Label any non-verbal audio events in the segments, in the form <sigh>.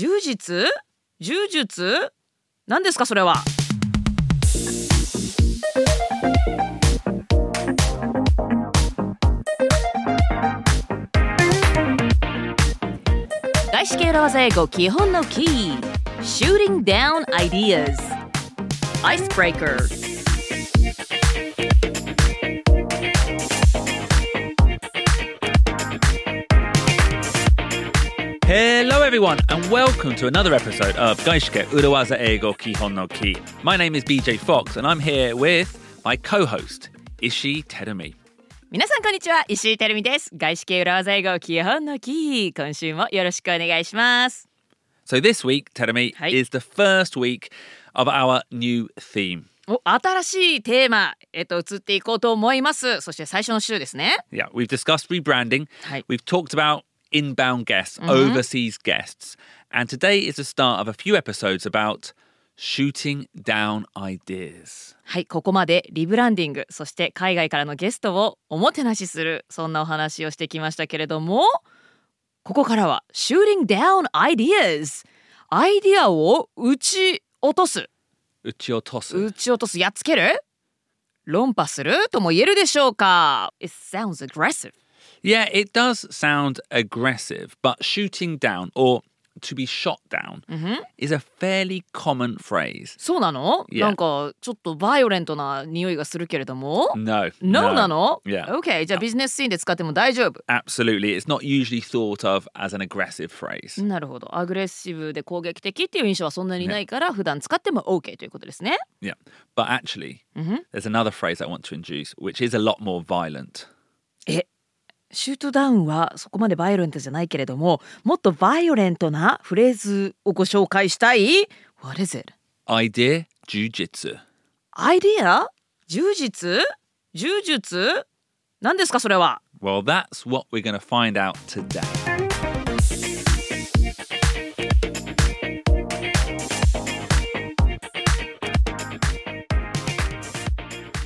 柔術柔術何ですかそれは外資系裏技英語基本のキー Shooting down ideas Icebreaker everyone, and welcome to another episode of Gaishike Urawaza Eigo Kihon no Ki. My name is BJ Fox, and I'm here with my co-host Ishi Terumi. 皆さんこんにちは石井てるみです外資系裏技英語基本のキー今週もよろしくお願いします So this week, Terumi, Hi. is the first week of our new theme. お新しいテーマえっと移っていこうと思いますそして最初の週ですね Yeah, we've discussed rebranding. Hi. We've talked about inbound guests, overseas guests, and today is the start of a few episodes about shooting down ideas. はいここまでリブランディングそして海外からのゲストをおもてなしするそんなお話をしてきましたけれどもここからは Shooting down ideas アイディアを撃ち落とす Uchiotosu. 撃ち落とすやっつける論破するとも言えるでしょうか It sounds aggressive Yeah, it does sound aggressive, but shooting down or to be shot down is a fairly common phrase. そうなの、 Yeah. なんかちょっとバイオレントな匂いがするけれども No. No なの Yeah. ?OK じゃあビジネスシーンで使っても大丈夫 Absolutely. It's not usually thought of as an aggressive phrase. なるほどアグレッシブで攻撃的っていう印象はそんなにないから普段使っても OK ということですね Yeah. But actually, there's another phrase I want to introduce, which is a lot more violent. えシュートダウンはそこまでバイオレントじゃないけれどももっとバイオレントなフレーズをご紹介したい What is it? Idea jujitsu. アイディア柔術柔術何ですかそれは Well, that's what we're going to find out today.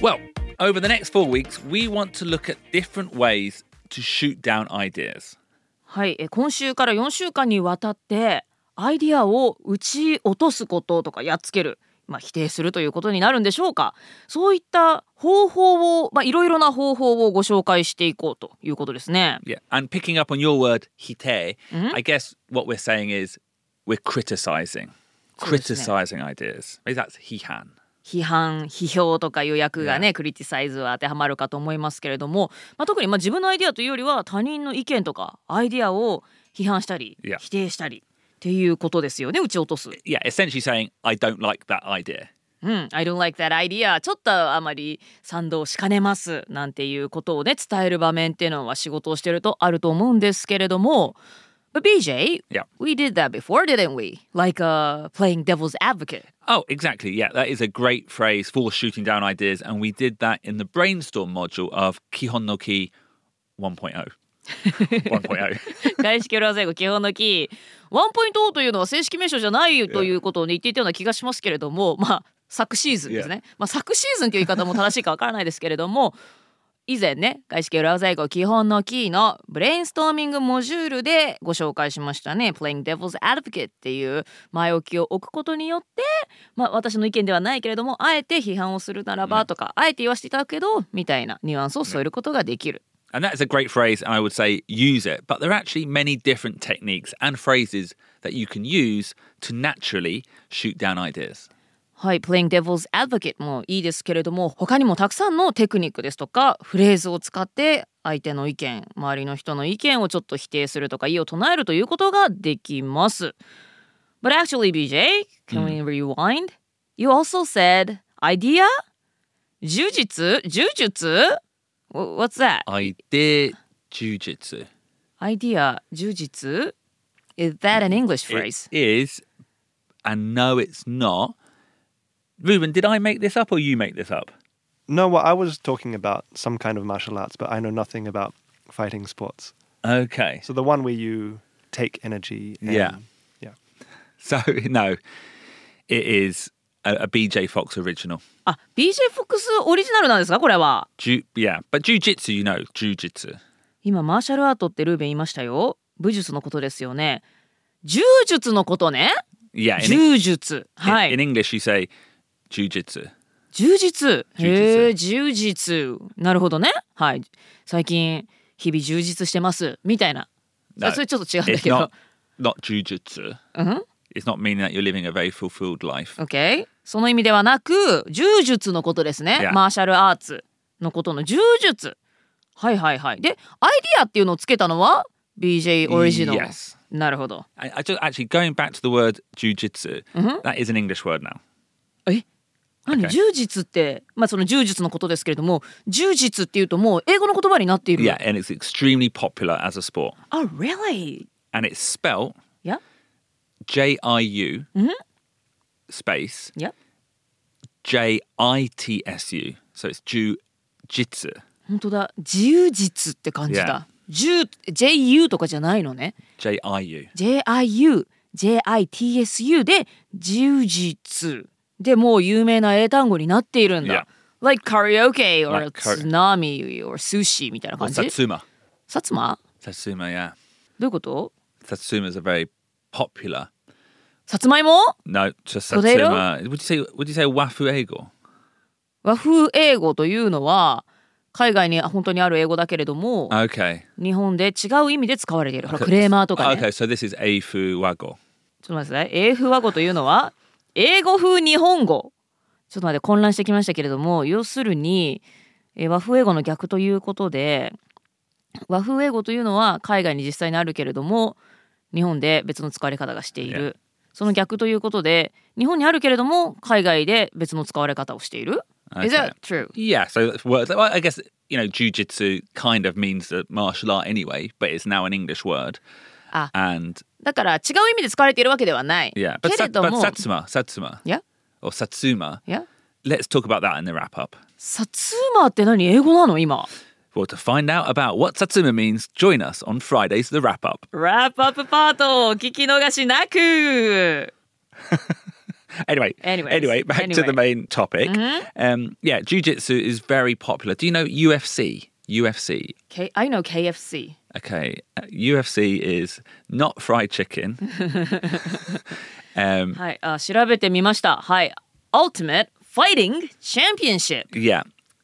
Well, over the next four weeks, we want to look at different ways to shoot down ideas. はい、え今週から4週間にわたってアイディアを打ち落とすこととかやっつける、まあ、否定するということになるんでしょうかそういった方法を、まあ、いろいろな方法をご紹介していこうということですね。Yeah, and picking up on your word, hite, I guess what we're saying is we're criticizing, criticizing ideas. Maybe that's hihan. 批判批評とかいう訳がねクリティサイズは当てはまるかと思いますけれども、まあ、特にまあ自分のアイディアというよりは他人の意見とかアイディアを批判したり.否定したりっていうことですよね打ち落とす。Yeah, essentially saying, I don't like that idea. うん、I don't like that idea ちょっとあまり賛同しかねますなんていうことをね伝える場面っていうのは仕事をしてるとあると思うんですけれども But BJ, Yeah. we did that before, didn't we? Like uh, playing devil's advocate. Oh, exactly. Yeah, that is a great phrase for shooting down ideas. And we did that in the brainstorm module of Kihon no Ki 1.0. 1.0. 外資系裏最後基本のキーワンポイントというのは正式名称じゃないということを言っていたような気がしますけれどもまあ昨シーズンですね、まあ昨シーズンという言い方も正しいかわからないですけれども以前ね外資系裏最後基本のキーのブレインストーミングモジュールでご紹介しましたね Playing Devil's Advocate っていう前置きを置くことによってまあ私の意見ではないけれどもあえて批判をするならばとか、あえて言わせていただくけどみたいなニュアンスを添えることができる。And that is a great phrase. And I would say use it. But there are actually many different techniques and phrases that you can use to naturally shoot down ideas. はい、Playing Devil's Advocate もいいですけれども他にもたくさんのテクニックですとかフレーズを使って相手の意見周りの人の意見をちょっと否定するとか異を唱えるということができます。But actually BJ, can we rewind? You also said idea? 柔術柔術 Wh- What's that? Idea jujitsu. Idea 柔術 Is that an English It phrase? is, and no, it's not. Ruben, did I make this up or you make this up? No, well, I was talking about some kind of martial arts, but I know nothing about fighting sports. Okay. So the one where you take energy. And, Yeah. Yeah. So, <laughs> no, it is a, a BJ Fox original. あ、BJ フォックスオリジナルなんですかこれは。 Ju- yeah, but jujitsu, you know, jujitsu. 今マーシャルアートってルーベン言いましたよ武術のことですよね 柔術のことね Yeah. In, 柔術は in い English, you say 柔術柔術へえ柔術なるほどねはい最近日々充実してますみたいなあそれちょっと違うんだけど not not jujitsu. うん It's not meaning that you're living a very fulfilled life. OK その意味ではなく柔術のことですね Yeah. マーシャルアーツのことの柔術はいはいはいでアイディアっていうのをつけたのは BJ オリジナル Yes. なるほど I, I just actually going back to the word jujitsu. that is an English word now. え何.柔術ってまあその柔術のことですけれども柔術っていうともう英語の言葉になっている Yeah, and it's extremely popular as a sport. Oh really? And it's spelt Yeah J I U space yeah J I T S U. So it's jujitsu. 本当だ自由術って感じだ。柔 JU とかじゃないのね。J I U. JIU JITSU で柔術でもう有名な英単語になっているんだ。Like karaoke or tsunami or sushi みたいな感じ。Satsuma. 薩摩 Satsuma, yeah. どういうこと？Satsumas are very popular. さつまいも？No, just? Satsuma. Would you say would you say wafu ego? 和風英語というのは海外に本当にある英語だけれども、Okay. 日本で違う意味で使われている。クレーマーとかね。Okay, so this is eifu wago. ちょっと待ってください。英風和語というのは英語風日本語。ちょっと待って混乱してきましたけれども要するにえー和風英語の逆ということで和風英語というのは海外に実際にあるけれども日本で別の使われ方がしている。その逆ということで日本にあるけれども海外で別の使われ方をしている。Is that true? Yeah, so words. Well, I guess you know, jujitsu kind of means the martial art anyway, but it's now an English word. Ah. And だから違う意味で使われているわけではない。Yeah, but, けれども Satsuma, Satsuma. Or Satsuma. Yeah? Let's talk about that in the wrap up. Satsuma って何英語なの今 Well, to find out about what Satsuma means, join us on Friday's The Wrap Up. Wrap Up パートお聞き逃しなく <laughs> Anyway, anyway, anyway, back anyway. to the main topic. Mm-hmm. Um, yeah, jujitsu is very popular. Do you know UFC? UFC. K- I know KFC. Okay, uh, UFC is not fried chicken. <laughs> um, はい、あ、調べてみました。はい、Ultimate uh, Fighting Championship. Yeah,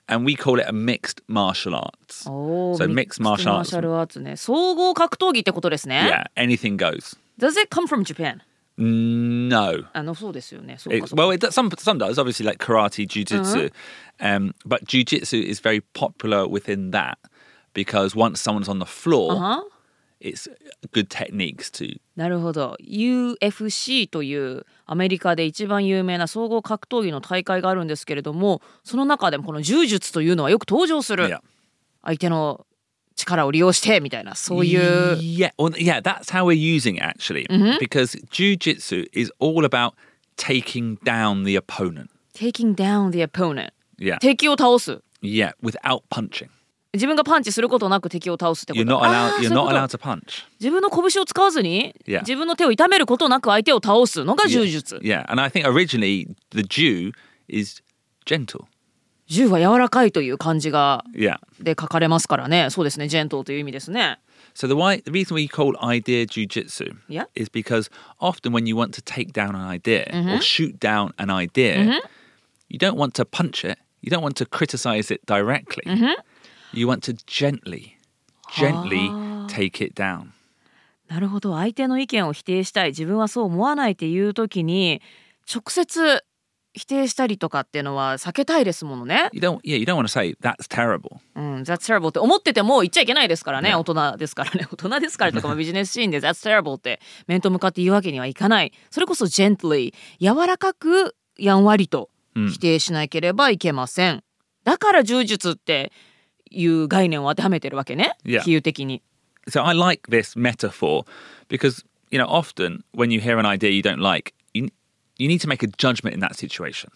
And we call it a mixed martial arts. Oh, so mixed, mixed martial arts. Martial arts ね。総合格闘技ってことですね。Yeah, anything goes. Does it come from Japan? No. あのそうですよね。そうかそうか。Well, it, some some does obviously like karate, jujitsu, uh -huh. um, but jujitsu is very popular within that. Because once someone's on the floor, は it's good techniques to なるほど UFC というアメリカで一番有名な総合格闘技の大会があるんですけれどもその中でもこの柔術というのはよく登場する yeah. 相手の力を利用してみたいなそういう Yeah, well, yeah, that's how we're using it actually, because jujitsu is all about taking down the opponent. taking down the opponent Yeah, 敵を倒す yeah, without punching. 自分がパンチすることなく敵を倒すってこ You're と You're そういう not こと allowed to punch. 自分の拳を使わずに Yeah. 自分の手を痛めることなく相手を倒すのが柔術 Yeah, and I think originally the Jew is gentle. 銃は柔らかいという漢字が Yeah. で書かれますからねそうですねジェントルという意味ですね So the why the reason we call idea jujitsu Yeah. is because often when you want to take down an idea or shoot down an idea, you don't want to punch it. You don't want to criticize it directly. You want to gently, gently take it down. なるほど相手の意見を否定したい自分はそう思わないっていう時に直接否定したりとかっていうのは避けたいですものね。You don't. Yeah, you don't want to say that's terrible. うん、That's terrible って思ってても言っちゃいけないですからね.大人ですからね <laughs> 大人ですからとかまあビジネスシーンで That's terrible って面と向かって言うわけにはいかないそれこそ gently 柔らかくやんわりと否定しなければいけません、だから柔術っていう概念を当てはめてるわけね、Yeah. 比喩的に So I like this metaphor because you know often when you hear an idea you don't like, you you need to make a judgment in that situation.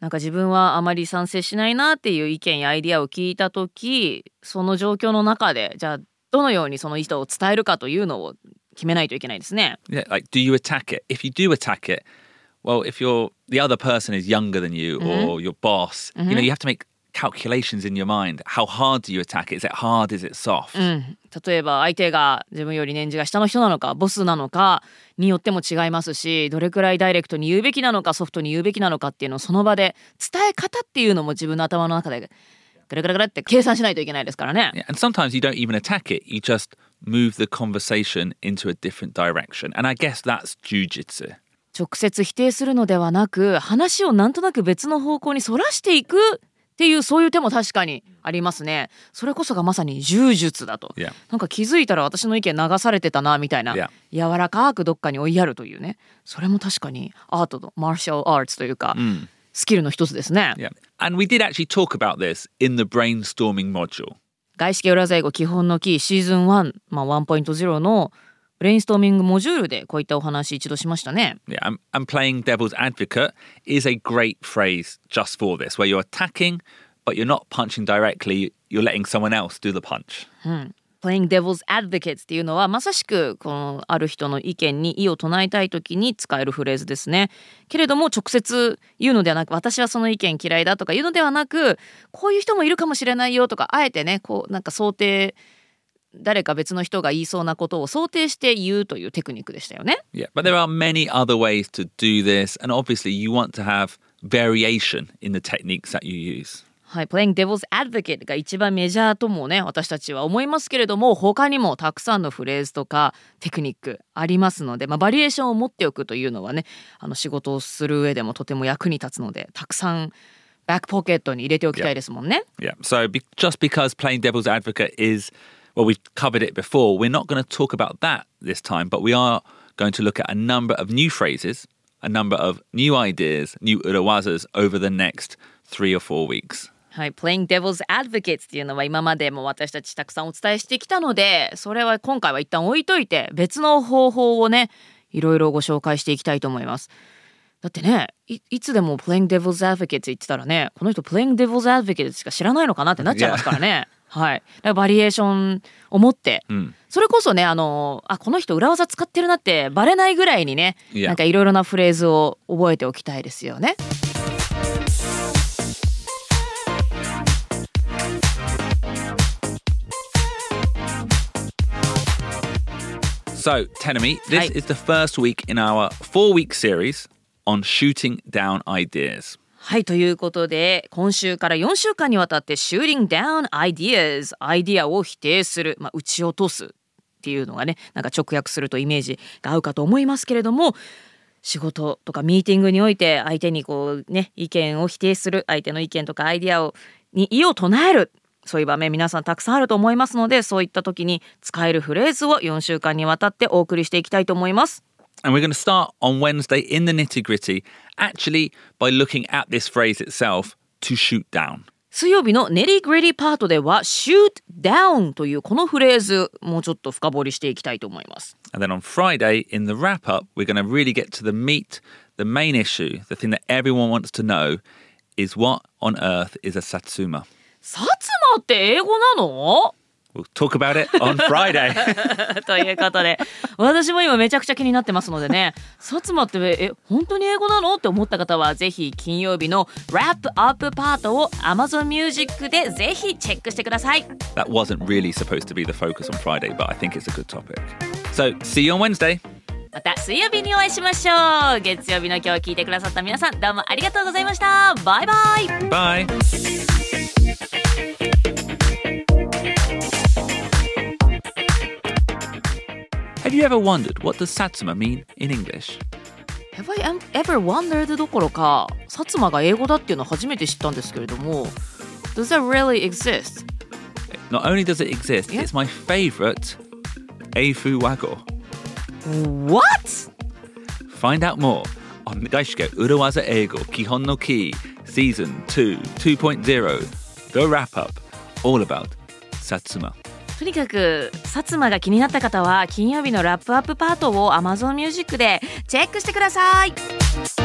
なんか自分はあまり賛成しないなっていう意見やアイディアを聞いた時その状況の中でじゃあどのようにその意図を伝えるかというのを決めないといけないですね。Yeah, like do you attack it? If you do attack it, well, if you're the other person is younger than you or your boss, you know, you have to make calculations in your mind. How hard do you attack it? Is it hard? Is it soft? うん、例えば相手が自分より年次が下の人なのかボスなのかによっても違いますしどれくらいダイレクトに言うべきなのかソフトに言うべきなのかっていうのをその場で伝え方っていうのも自分の頭の中でぐるぐるぐるって計算しないといけないですからね。Yeah, and sometimes you don't even attack it. You just move the conversation into a different direction. And I guess that's jujitsu. 直接否定するのではなく話をなんとなく別の方向にそらしていくっていうそういう手も確かにありますねそれこそがまさに柔術だと、Yeah. なんか気づいたら私の意見流されてたなみたいな.柔らかくどっかに追いやるというねそれも確かにアートのマーシャルアーツというか、スキルの一つですね、Yeah. And we did actually talk about this in the brainstorming module. 外資系裏英語基本のキーシーズン1、まあ、1.0のブレインストーミングモジュールでこういったお話一度しましたね Yeah, and, playing devil's advocate is a great phrase just for this, where you're attacking, but you're not punching directly. You're letting someone else do the punch. playing devil's advocate っていうのはまさしくこのある人の意見に異を唱えたい時に使えるフレーズですね。けれども直接言うのではなく私はその意見嫌いだとか言うのではなくこういう人もいるかもしれないよとかあえてねこうなんか想定誰か別の人が言いそうなことを想定して言うというテクニックでしたよね。Yeah, but there are many other ways to do this, and obviously you want to have variation in the techniques that you use. はい、Playing Devil's Advocate が一番メジャーともね私たちは思いますけれども他にもたくさんのフレーズとかテクニックありますので、まあ、バリエーションを持っておくというのはねあの仕事をする上でもとても役に立つのでたくさんバックポケットに入れておきたいですもんね。Yeah, so be- just because playing devil's advocate is, well, we've covered it before, we're not going to talk about that this time, but we are going to look at a number of new phrases, a number of new ideas, new urawazas over the next three or four weeks. はい、Playing Devil's Advocate っていうのは今までも私たちたくさんお伝えしてきたのでそれは今回は一旦置いといて別の方法をねいろいろご紹介していきたいと思います。だってねいいつでも Playing Devil's Advocate って言ってたらねこの人 Playing Devil's Advocate しか知らないのかなってなっちゃいますからね。はい、バリエーションを持って、それこそねあのあこの人裏技使ってるなってバレないぐらいにね.なんかいろいろなフレーズを覚えておきたいですよね。So, Tenemi, this Hi. is the first week in our four week series on shooting down ideas. はいということで今週から4週間にわたって Shooting Down Ideas アイディアを否定する、まあ、撃ち落とすっていうのがねなんか直訳するとイメージが合うかと思いますけれども仕事とかミーティングにおいて相手にこうね意見を否定する相手の意見とかアイディアをに異を唱えるそういう場面皆さんたくさんあると思いますのでそういった時に使えるフレーズを4週間にわたってお送りしていきたいと思います。And we're going to start on Wednesday in the nitty gritty, actually by looking at this phrase itself to shoot down. 水曜日のネリグリリパートでは shoot down というこのフレーズもうちょっと深掘りしていきたいと思います。And then on Friday in the wrap up we're going to really get to the meat, the main issue, the thing that everyone wants to know is what on earth is a satsuma? 薩摩って英語なの We'll talk about it on Friday. <laughs> ということで私も今めちゃくちゃ気になってますのでね薩摩ってえ本当に英語なの？って思った方はぜひ金曜日のラップアップパートを Amazon Music でぜひチェックしてください。that wasn't really supposed to be the focus on Friday, but I think it's a good topic. So, see you on Wednesday. また水曜日にお会いしましょう月曜日の今日聞いてくださった皆さんどうもありがとうございましたバイバイ Bye. Have you ever wondered what does Satsuma mean in English? Have I am- ever wondered どころか薩摩が英語だっていうのを初めて知ったんですけれども Does that really exist? Not only does it exist, Yeah. it's my favorite Eifu Wago. What? Find out more on Daisuke Urawaza Eigo Kihon no Ki Season 2 2.0 The Wrap Up All about Satsuma. とにかく薩摩が気になった方は金曜日のラップアップパートを Amazon Music でチェックしてください。